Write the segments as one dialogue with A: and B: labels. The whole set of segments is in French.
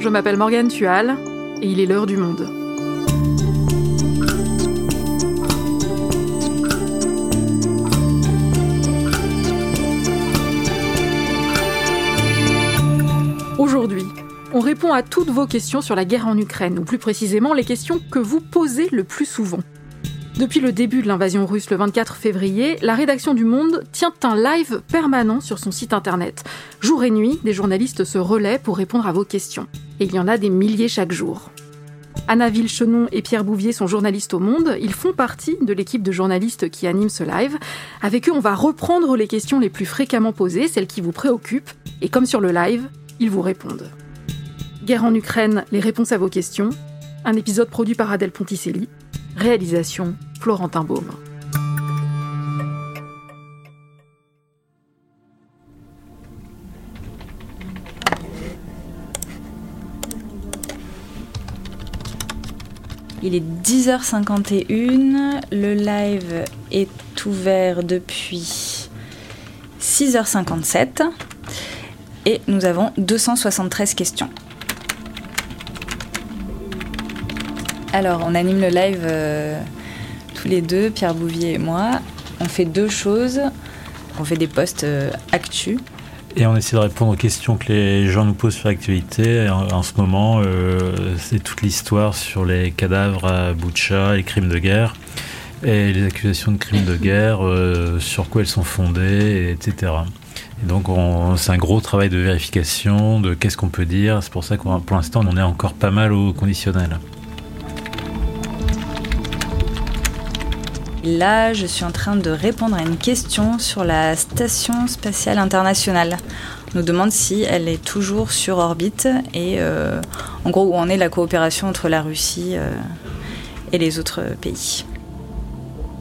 A: je m'appelle Morgane Tual et il est l'heure du monde. Aujourd'hui, on répond à toutes vos questions sur la guerre en Ukraine, ou plus précisément les questions que vous posez le plus souvent. Depuis le début de l'invasion russe le 24 février, la rédaction du Monde tient un live permanent sur son site internet. Jour et nuit, des journalistes se relaient pour répondre à vos questions. Et il y en a des milliers chaque jour. Anna Villechenon et Pierre Bouvier sont journalistes au Monde. Ils font partie de l'équipe de journalistes qui anime ce live. Avec eux, on va reprendre les questions les plus fréquemment posées, celles qui vous préoccupent. Et comme sur le live, ils vous répondent. Guerre en Ukraine, les réponses à vos questions. Un épisode produit par Adèle Ponticelli. Réalisation Florentin Baume.
B: Il est 10h51, le live est ouvert depuis 6h57 et nous avons 273 questions. Alors, on anime le live euh, tous les deux, Pierre Bouvier et moi. On fait deux choses. On fait des posts euh, actus.
C: Et on essaie de répondre aux questions que les gens nous posent sur l'actualité. En, en, ce moment, euh, c'est toute l'histoire sur les cadavres à Boucha, les crimes de guerre, et les accusations de crimes de guerre, euh, sur quoi elles sont fondées, etc. Et donc, c'est un gros travail de vérification de qu'est-ce qu'on peut dire. C'est pour ça que pour l'instant, on en est encore pas mal au conditionnel.
B: Là, je suis en train de répondre à une question sur la Station spatiale internationale. On nous demande si elle est toujours sur orbite et euh, en gros où en est la coopération entre la Russie euh, et les autres pays.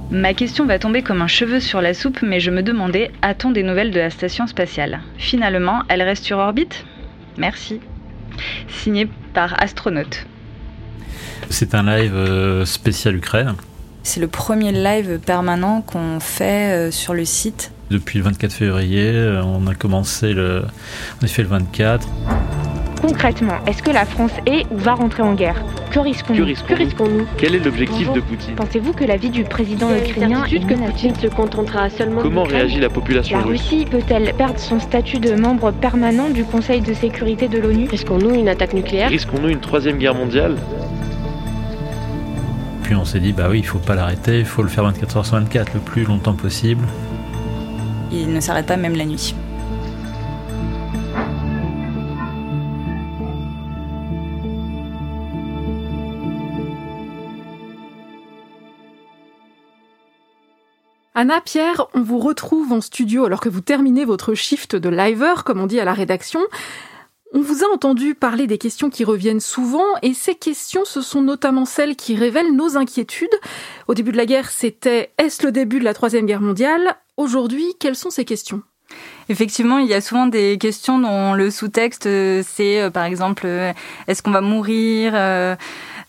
B: Ma question va tomber comme un cheveu sur la soupe, mais je me demandais, a-t-on des nouvelles de la station spatiale? Finalement, elle reste sur orbite? Merci. Signé par Astronaute.
C: C'est un live euh, spécial Ukraine.
B: C'est le premier live permanent qu'on fait euh, sur le site.
C: Depuis le 24 février, euh, on a commencé le, on a fait le 24.
D: Concrètement, est-ce que la France est ou va rentrer en guerre? Que risquons-nous?
E: Que risquons-nous? Quel est l'objectif de Poutine?
D: Pensez-vous que la vie du président ukrainien est
F: que Poutine se contentera seulement
E: Comment réagit la population
D: La Russie peut-elle perdre son statut de membre permanent du Conseil de sécurité de l'ONU?
F: Risquons-nous une attaque nucléaire?
E: Risquons-nous une troisième guerre mondiale?
C: Puis on s'est dit, bah oui, il faut pas l'arrêter, il faut le faire 24 heures sur 24, le plus longtemps possible.
B: Il ne s'arrête pas même la nuit.
A: Anna, Pierre, on vous retrouve en studio alors que vous terminez votre shift de liver, comme on dit à la rédaction. On vous a entendu parler des questions qui reviennent souvent et ces questions, ce sont notamment celles qui révèlent nos inquiétudes. Au début de la guerre, c'était est-ce le début de la Troisième Guerre mondiale? Aujourd'hui, quelles sont ces questions?
B: Effectivement, il y a souvent des questions dont le sous-texte, euh, c'est euh, par exemple, euh, est-ce qu'on va mourir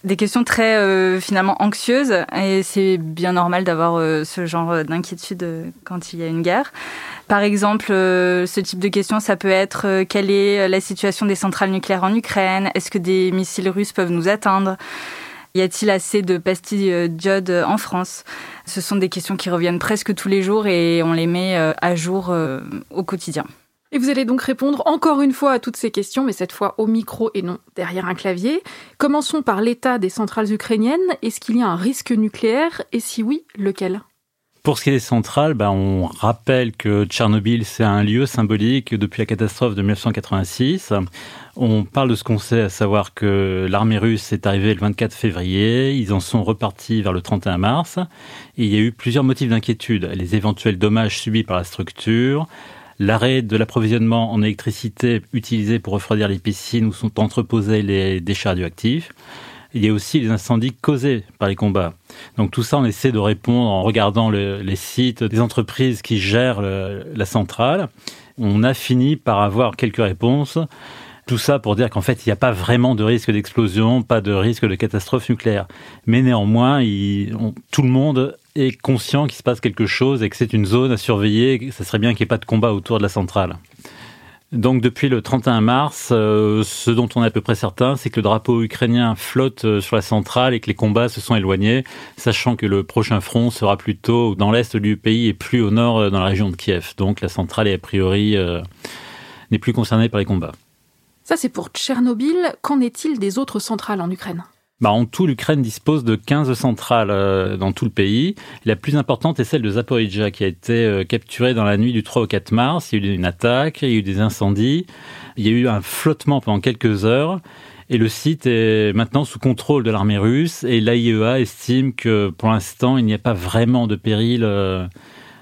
B: des questions très finalement anxieuses et c'est bien normal d'avoir ce genre d'inquiétude quand il y a une guerre. Par exemple, ce type de questions, ça peut être quelle est la situation des centrales nucléaires en Ukraine Est-ce que des missiles russes peuvent nous atteindre? Y a-t-il assez de pastilles d'iode en France? Ce sont des questions qui reviennent presque tous les jours et on les met à jour au quotidien.
A: Et vous allez donc répondre encore une fois à toutes ces questions, mais cette fois au micro et non derrière un clavier. Commençons par l'état des centrales ukrainiennes. Est-ce qu'il y a un risque nucléaire? Et si oui, lequel?
C: Pour ce qui est des centrales, ben, on rappelle que Tchernobyl, c'est un lieu symbolique depuis la catastrophe de 1986. On parle de ce qu'on sait, à savoir que l'armée russe est arrivée le 24 février, ils en sont repartis vers le 31 mars, il y a eu plusieurs motifs d'inquiétude. Les éventuels dommages subis par la structure, l'arrêt de l'approvisionnement en électricité utilisée pour refroidir les piscines où sont entreposés les déchets radioactifs. Il y a aussi les incendies causés par les combats. Donc tout ça, on essaie de répondre en regardant les sites des entreprises qui gèrent la centrale. On a fini par avoir quelques réponses. Tout ça pour dire qu'en fait, il n'y a pas vraiment de risque d'explosion, pas de risque de catastrophe nucléaire. Mais néanmoins, tout le monde est conscient qu'il se passe quelque chose et que c'est une zone à surveiller, ça serait bien qu'il n'y ait pas de combat autour de la centrale. Donc depuis le 31 mars, euh, ce dont on est à peu près certain, c'est que le drapeau ukrainien flotte euh, sur la centrale et que les combats se sont éloignés, sachant que le prochain front sera plutôt dans l'est du pays et plus au nord euh, dans la région de Kiev. Donc la centrale est a priori n'est plus concernée par les combats.
A: Ça c'est pour Tchernobyl. Qu'en est-il des autres centrales en Ukraine?
C: Bah, en tout, l'Ukraine dispose de 15 centrales euh, dans tout le pays. La plus importante est celle de Zaporizhia, qui a été euh, capturée dans la nuit du 3 au 4 mars. Il y a eu une attaque, il y a eu des incendies, il y a eu un flottement pendant quelques heures. Et le site est maintenant sous contrôle de l'armée russe. Et l'AIEA estime que pour l'instant, il n'y a pas vraiment de péril euh,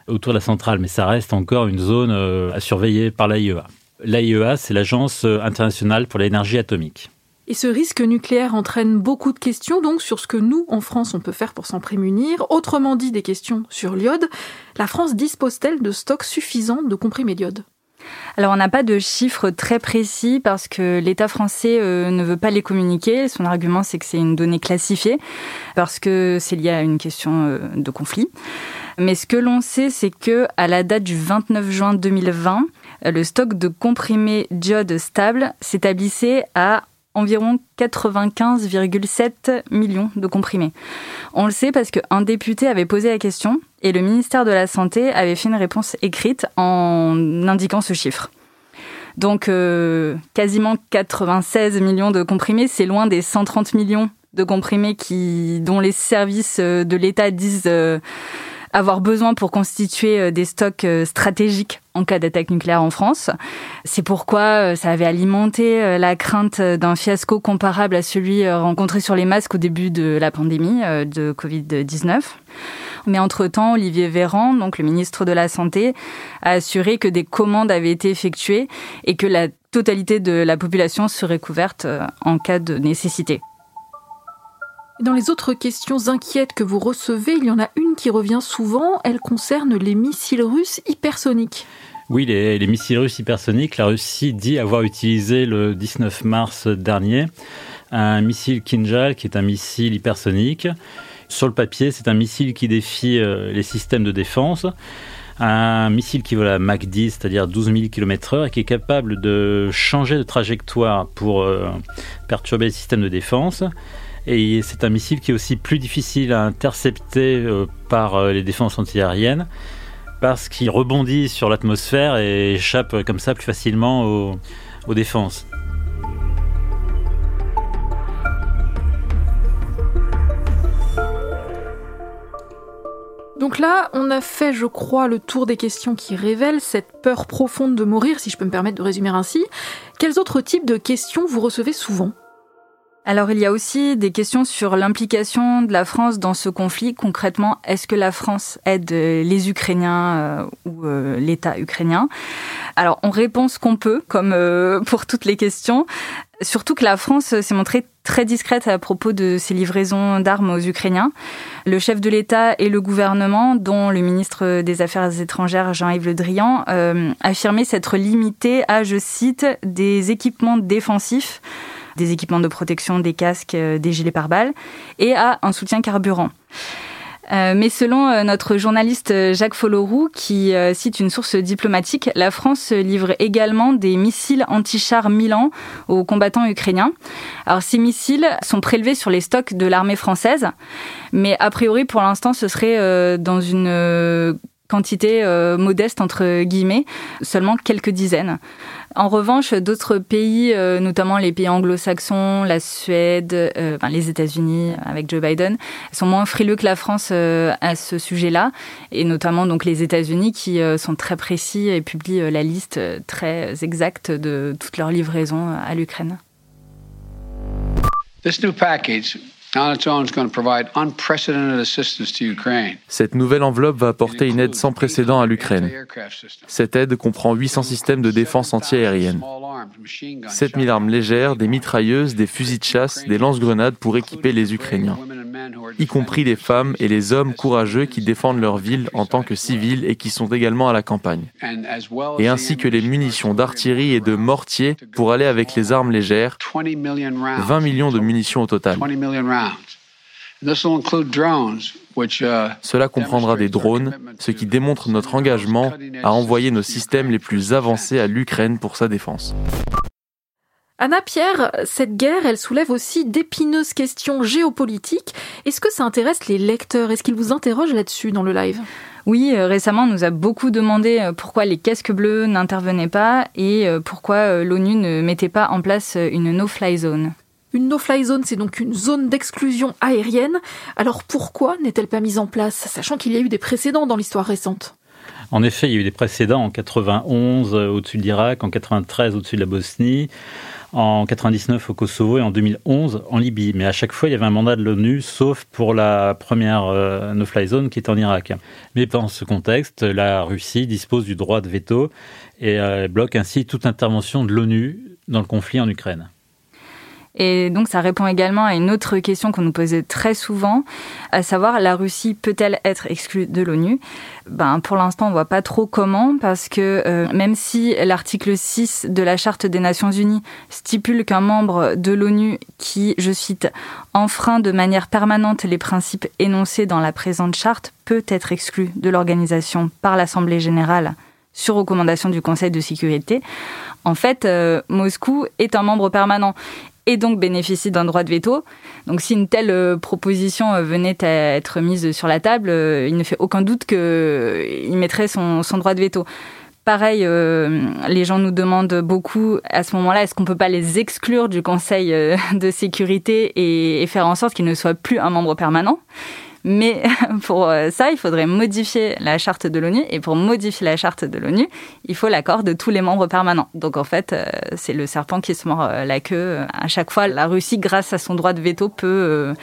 C: autour de la centrale. Mais ça reste encore une zone à surveiller par l'AIEA. L'AIEA, c'est l'Agence internationale pour l'énergie atomique.
A: Et ce risque nucléaire entraîne beaucoup de questions donc sur ce que nous, en France, on peut faire pour s'en prémunir. Autrement dit, des questions sur l'iode. La France dispose-t-elle de stocks suffisants de comprimés d'iode?
B: Alors on n'a pas de chiffres très précis parce que l'État français euh, ne veut pas les communiquer. Son argument c'est que c'est une donnée classifiée parce que c'est lié à une question euh, de conflit. Mais ce que l'on sait c'est que à la date du 29 juin 2020, le stock de comprimés d'iode stable s'établissait à environ 95,7 millions de comprimés. On le sait parce qu'un député avait posé la question et le ministère de la Santé avait fait une réponse écrite en indiquant ce chiffre. Donc euh, quasiment 96 millions de comprimés, c'est loin des 130 millions de comprimés qui, dont les services de l'État disent euh, avoir besoin pour constituer euh, des stocks euh, stratégiques en cas d'attaque nucléaire en France. C'est pourquoi euh, ça avait alimenté la crainte d'un fiasco comparable à celui rencontré sur les masques au début de la pandémie de Covid-19. Mais entre-temps, Olivier Véran, donc le ministre de la Santé, a assuré que des commandes avaient été effectuées et que la totalité de la population serait couverte en cas de nécessité.
A: Dans les autres questions inquiètes que vous recevez, il y en a une qui revient souvent, elle concerne les missiles russes hypersoniques.
C: Oui, les, missiles russes hypersoniques, la Russie dit avoir utilisé le 19 mars dernier un missile Kinjal, qui est un missile hypersonique. Sur le papier, c'est un missile qui défie euh, les systèmes de défense. Un missile qui vole à Mach 10, c'est-à-dire 12 000 km/h, et qui est capable de changer de trajectoire pour euh, perturber les systèmes de défense. Et c'est un missile qui est aussi plus difficile à intercepter euh, par euh, les défenses antiaériennes parce qu'il rebondit sur l'atmosphère et échappe comme ça plus facilement aux, aux défenses.
A: Donc là, on a fait, je crois, le tour des questions qui révèlent cette peur profonde de mourir, si je peux me permettre de résumer ainsi. Quels autres types de questions vous recevez souvent?
B: Alors il y a aussi des questions sur l'implication de la France dans ce conflit. Concrètement, est-ce que la France aide euh, les Ukrainiens euh, ou euh, l'État ukrainien? Alors on répond ce qu'on peut, comme pour toutes les questions. Surtout que la France s'est montrée très discrète à propos de ses livraisons d'armes aux Ukrainiens. Le chef de l'État et le gouvernement, dont le ministre des Affaires étrangères Jean-Yves Le Drian, euh, affirmaient s'être limité à, je cite, des équipements défensifs des équipements de protection, des casques, euh, des gilets pare-balles, et à un soutien carburant. Euh, mais selon euh, notre journaliste Jacques Folloroux, qui cite une source diplomatique, la France livre également des missiles anti-chars Milan aux combattants ukrainiens. Alors ces missiles sont prélevés sur les stocks de l'armée française, mais a priori pour l'instant ce serait dans une quantité modeste entre guillemets, seulement quelques dizaines. En revanche, d'autres pays, euh, notamment les pays anglo-saxons, la Suède, euh, les États-Unis avec Joe Biden, sont moins frileux que la France euh, à ce sujet-là, et notamment donc les États-Unis qui sont très précis et publient la liste très exacte de toutes leurs livraisons à l'Ukraine.
G: Cette nouvelle enveloppe va apporter une aide sans précédent à l'Ukraine. Cette aide comprend 800 systèmes de défense antiaérienne, 7000 armes légères, des mitrailleuses, des fusils de chasse, des lance-grenades pour équiper les Ukrainiens, y compris les femmes et les hommes courageux qui défendent leur ville en tant que civils et qui sont également à la campagne, et ainsi que les munitions d'artillerie et de mortiers pour aller avec les armes légères, 20 millions de munitions au total. Cela comprendra des drones, ce qui démontre notre engagement à envoyer nos systèmes les plus avancés à l'Ukraine pour sa défense.
A: Anna Pierre, cette guerre, elle soulève aussi d'épineuses questions géopolitiques. Est-ce que ça intéresse les lecteurs? Est-ce qu'ils vous interrogent là-dessus dans le live?
B: Oui, euh, récemment, on nous a beaucoup demandé euh, pourquoi les casques bleus n'intervenaient pas et euh, pourquoi l'ONU ne mettait pas en place une no-fly zone.
A: Une no-fly zone, c'est donc une zone d'exclusion aérienne. Alors pourquoi n'est-elle pas mise en place, sachant qu'il y a eu des précédents dans l'histoire récente?
C: En effet, il y a eu des précédents en 91 au-dessus de l'Irak, en 93 au-dessus de la Bosnie, en 99 au Kosovo et en 2011 en Libye. Mais à chaque fois, il y avait un mandat de l'ONU, sauf pour la première euh, no-fly zone qui est en Irak. Mais dans ce contexte, la Russie dispose du droit de veto et euh, bloque ainsi toute intervention de l'ONU dans le conflit en Ukraine.
B: Et donc ça répond également à une autre question qu'on nous posait très souvent, à savoir la Russie peut-elle être exclue de l'ONU? Ben pour l'instant on voit pas trop comment parce que euh, même si l'article 6 de la charte des Nations Unies stipule qu'un membre de l'ONU qui, je cite, enfreint de manière permanente les principes énoncés dans la présente charte peut être exclu de l'organisation par l'Assemblée générale sur recommandation du Conseil de sécurité. En fait, euh, Moscou est un membre permanent et donc bénéficie d'un droit de veto. Donc si une telle euh, proposition euh, venait à être mise sur la table, euh, il ne fait aucun doute qu'il mettrait son, droit de veto. Pareil, les gens nous demandent beaucoup à ce moment-là, est-ce qu'on peut pas les exclure du Conseil de sécurité et faire en sorte qu'ils ne soient plus un membre permanent? Mais pour euh, ça, il faudrait modifier la charte de l'ONU. Et pour modifier la charte de l'ONU, il faut l'accord de tous les membres permanents. Donc en fait, euh, c'est le serpent qui se mord euh, la queue. À chaque fois, la Russie, grâce à son droit de veto, peut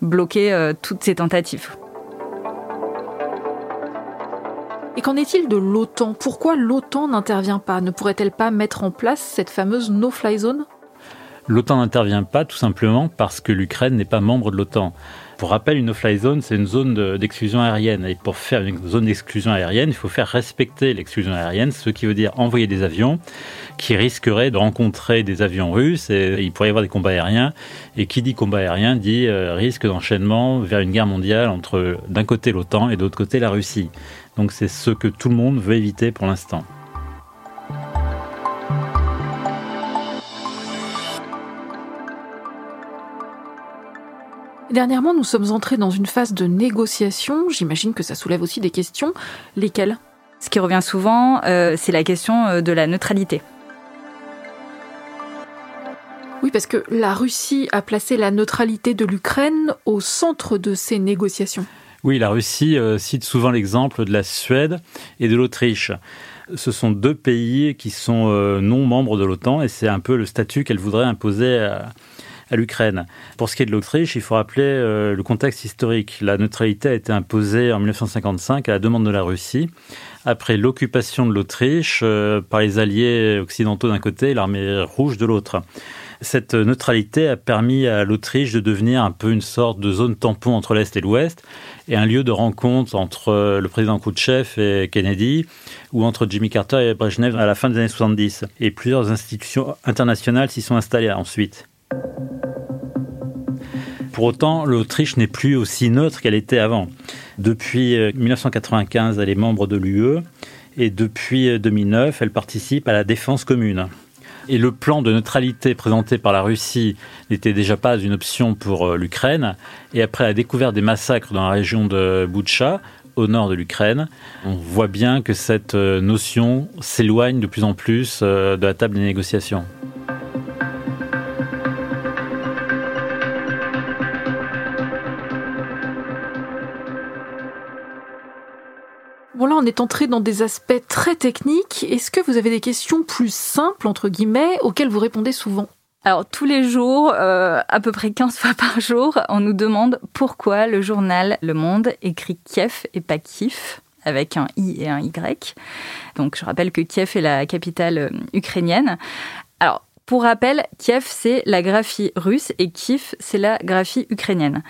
B: bloquer toutes ces tentatives.
A: Et qu'en est-il de l'OTAN? Pourquoi l'OTAN n'intervient pas? Ne pourrait-elle pas mettre en place cette fameuse no-fly zone?
C: L'OTAN n'intervient pas tout simplement parce que l'Ukraine n'est pas membre de l'OTAN. Pour rappel, une no-fly zone, c'est une zone d'exclusion aérienne. Et pour faire une zone d'exclusion aérienne, il faut faire respecter l'exclusion aérienne, ce qui veut dire envoyer des avions qui risqueraient de rencontrer des avions russes et il pourrait y avoir des combats aériens. Et qui dit combat aérien dit euh, risque d'enchaînement vers une guerre mondiale entre d'un côté l'OTAN et de l'autre côté la Russie. Donc c'est ce que tout le monde veut éviter pour l'instant.
A: Dernièrement, nous sommes entrés dans une phase de négociation. J'imagine que ça soulève aussi des questions. Lesquelles?
B: Ce qui revient souvent, euh, c'est la question euh, de la neutralité.
A: Oui, parce que la Russie a placé la neutralité de l'Ukraine au centre de ces négociations.
C: Oui, la Russie euh, cite souvent l'exemple de la Suède et de l'Autriche. Ce sont deux pays qui sont non membres de l'OTAN et c'est un peu le statut qu'elle voudrait imposer à, Pour ce qui est de l'Autriche, il faut rappeler euh, le contexte historique. La neutralité a été imposée en 1955 à la demande de la Russie, après l'occupation de l'Autriche euh, par les alliés occidentaux d'un côté et l'armée rouge de l'autre. Cette neutralité a permis à l'Autriche de devenir un peu une sorte de zone tampon entre l'Est et l'Ouest et un lieu de rencontre entre le président Khrouchtchev et Kennedy ou entre Jimmy Carter et Brezhnev à la fin des années 70. Et plusieurs institutions internationales s'y sont installées ensuite. Pour autant, l'Autriche n'est plus aussi neutre qu'elle était avant. Depuis 1995, euh, elle est membre de l'UE et depuis 2009, euh, elle participe à la défense commune. Et le plan de neutralité présenté par la Russie n'était déjà pas une option pour euh, l'Ukraine. Et après la découverte des massacres dans la région de Boutcha, au nord de l'Ukraine, on voit bien que cette notion s'éloigne de plus en plus de la table des négociations.
A: On est entré dans des aspects très techniques. Est-ce que vous avez des questions plus simples, entre guillemets, auxquelles vous répondez souvent?
B: Alors tous les jours, euh, à peu près 15 fois par jour, on nous demande pourquoi le journal Le Monde écrit Kiev et pas Kiev avec un I et un Y. Donc je rappelle que Kiev est la capitale euh, ukrainienne. Alors pour rappel, Kiev c'est la graphie russe et Kiev c'est la graphie ukrainienne.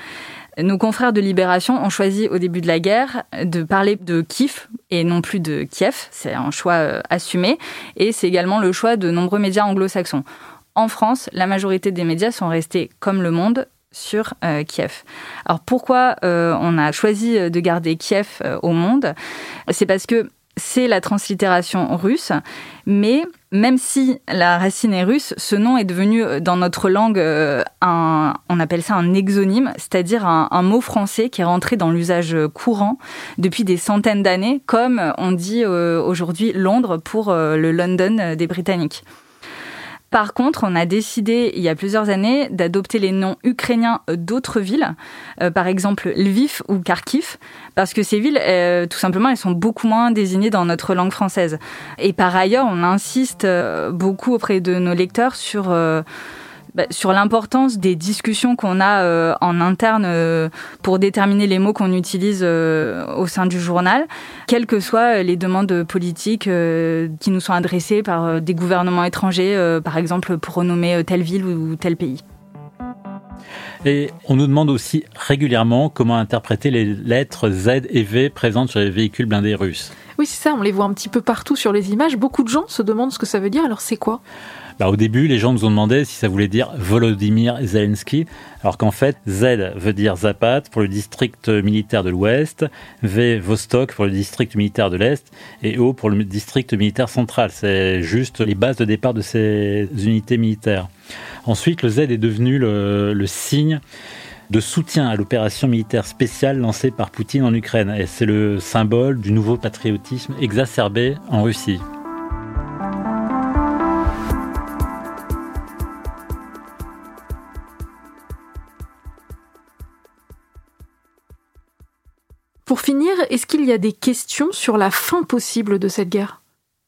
B: Nos confrères de Libération ont choisi au début de la guerre de parler de Kiev et non plus de Kiev. C'est un choix euh, assumé et c'est également le choix de nombreux médias anglo-saxons. En France, la majorité des médias sont restés comme Le Monde sur Kiev. Alors pourquoi on a choisi de garder Kiev au monde? C'est parce que c'est la translittération russe, mais même si la racine est russe, ce nom est devenu euh, dans notre langue euh, un, on appelle ça un exonyme, c'est-à-dire un, mot français qui est rentré dans l'usage courant depuis des centaines d'années, comme on dit euh, aujourd'hui Londres pour le London des Britanniques. Par contre, on a décidé il y a plusieurs années d'adopter les noms ukrainiens d'autres villes, euh, par exemple Lviv ou Kharkiv, parce que ces villes, euh, tout simplement, elles sont beaucoup moins désignées dans notre langue française. Et par ailleurs, on insiste euh, beaucoup auprès de nos lecteurs sur bah, sur l'importance des discussions qu'on a euh, en interne euh, pour déterminer les mots qu'on utilise euh, au sein du journal, quelles que soient les demandes politiques qui nous sont adressées par des gouvernements étrangers, par exemple pour renommer telle ville ou tel pays.
C: Et on nous demande aussi régulièrement comment interpréter les lettres Z et V présentes sur les véhicules blindés russes.
A: Oui, c'est ça, on les voit un petit peu partout sur les images. Beaucoup de gens se demandent ce que ça veut dire, alors c'est quoi?
C: Bah, au début, les gens nous ont demandé si ça voulait dire Volodymyr Zelensky, alors qu'en fait, Z veut dire Zapat pour le district militaire de l'Ouest, V Vostok pour le district militaire de l'Est, et O pour le district militaire central. C'est juste les bases de départ de ces unités militaires. Ensuite, le Z est devenu le, le signe de soutien à l'opération militaire spéciale lancée par Poutine en Ukraine. Et c'est le symbole du nouveau patriotisme exacerbé en Russie.
A: Qu'il y a des questions sur la fin possible de cette guerre?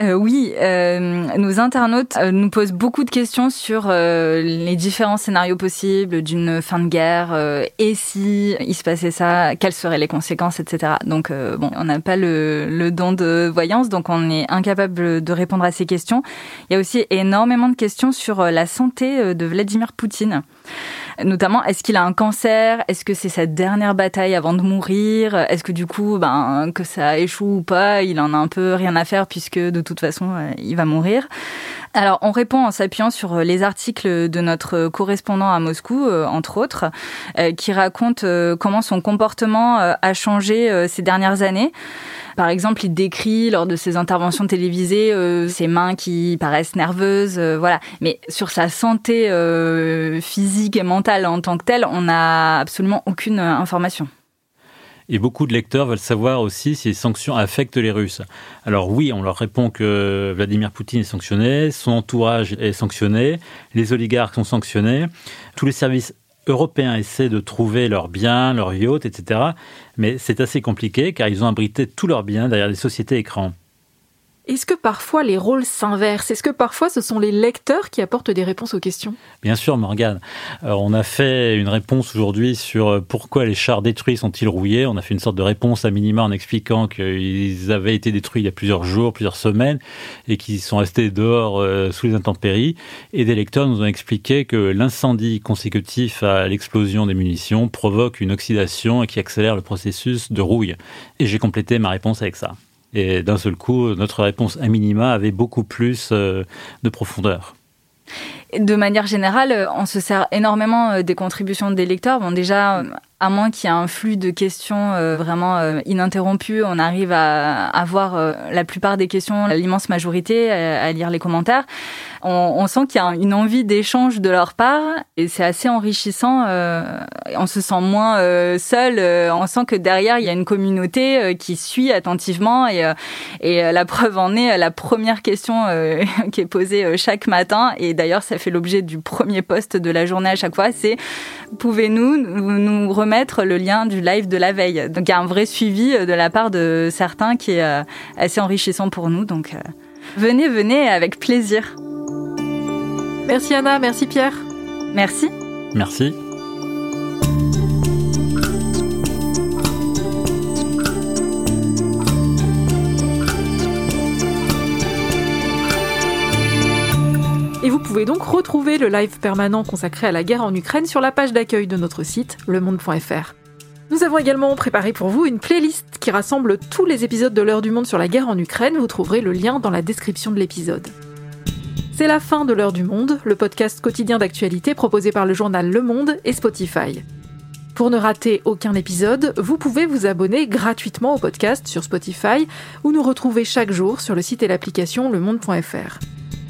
B: Euh, oui, euh, nos internautes euh, nous posent beaucoup de questions sur les différents scénarios possibles d'une fin de guerre et si il se passait ça, quelles seraient les conséquences, etc. Donc bon, on n'a pas le, don de voyance, donc on est incapable de répondre à ces questions. Il y a aussi énormément de questions sur la santé de Vladimir Poutine. Notamment, est-ce qu'il a un cancer? Est-ce que c'est sa dernière bataille avant de mourir? Est-ce que du coup, ben, que ça échoue ou pas, il en a un peu rien à faire puisque de toute façon, euh, il va mourir. Alors, on répond en s'appuyant sur les articles de notre correspondant à Moscou, euh, entre autres, euh, qui raconte comment son comportement a changé ces dernières années. Par exemple, il décrit lors de ses interventions télévisées euh, ses mains qui paraissent nerveuses, euh, voilà. Mais sur sa santé euh, physique et mentale en tant que telle, on n'a absolument aucune information.
C: Et beaucoup de lecteurs veulent savoir aussi si les sanctions affectent les Russes. Alors oui, on leur répond que Vladimir Poutine est sanctionné, son entourage est sanctionné, les oligarques sont sanctionnés, tous les services européens essaient de trouver leurs biens, leurs yachts, etc. Mais c'est assez compliqué car ils ont abrité tous leurs biens derrière des sociétés écrans.
A: Est-ce que parfois les rôles s'inversent? Est-ce que parfois ce sont les lecteurs qui apportent des réponses aux questions?
C: Bien sûr, Morgane. On a fait une réponse aujourd'hui sur euh, pourquoi les chars détruits sont-ils rouillés? On a fait une sorte de réponse à minima en expliquant qu'ils avaient été détruits il y a plusieurs jours, plusieurs semaines, et qu'ils sont restés dehors euh, sous les intempéries. Et des lecteurs nous ont expliqué que l'incendie consécutif à l'explosion des munitions provoque une oxydation et qui accélère le processus de rouille. Et j'ai complété ma réponse avec ça. Et d'un seul coup, notre réponse à minima avait beaucoup plus euh, de profondeur.
B: De manière générale, on se sert énormément euh, des contributions des lecteurs. Bon, déjà, à moins qu'il y ait un flux de questions euh, vraiment ininterrompu, on arrive à avoir la plupart des questions, l'immense majorité, à lire les commentaires on, sent qu'il y a une envie d'échange de leur part et c'est assez enrichissant. Euh, on se sent moins euh, seul. Euh, on sent que derrière il y a une communauté qui suit attentivement et, et la preuve en est la première question qui est posée chaque matin et d'ailleurs ça fait l'objet du premier poste de la journée à chaque fois. C'est pouvez-nous nous remettre le lien du live de la veille. Donc il y a un vrai suivi de la part de certains qui est assez enrichissant pour nous. Donc venez, venez avec plaisir.
A: Merci Anna, merci Pierre.
B: Merci.
C: Merci.
A: Pouvez donc retrouver le live permanent consacré à la guerre en Ukraine sur la page d'accueil de notre site, lemonde.fr. Nous avons également préparé pour vous une playlist qui rassemble tous les épisodes de l'heure du monde sur la guerre en Ukraine. Vous trouverez le lien dans la description de l'épisode. C'est la fin de l'heure du monde, le podcast quotidien d'actualité proposé par le journal Le Monde et Spotify. Pour ne rater aucun épisode, vous pouvez vous abonner gratuitement au podcast sur Spotify ou nous retrouver chaque jour sur le site et l'application lemonde.fr.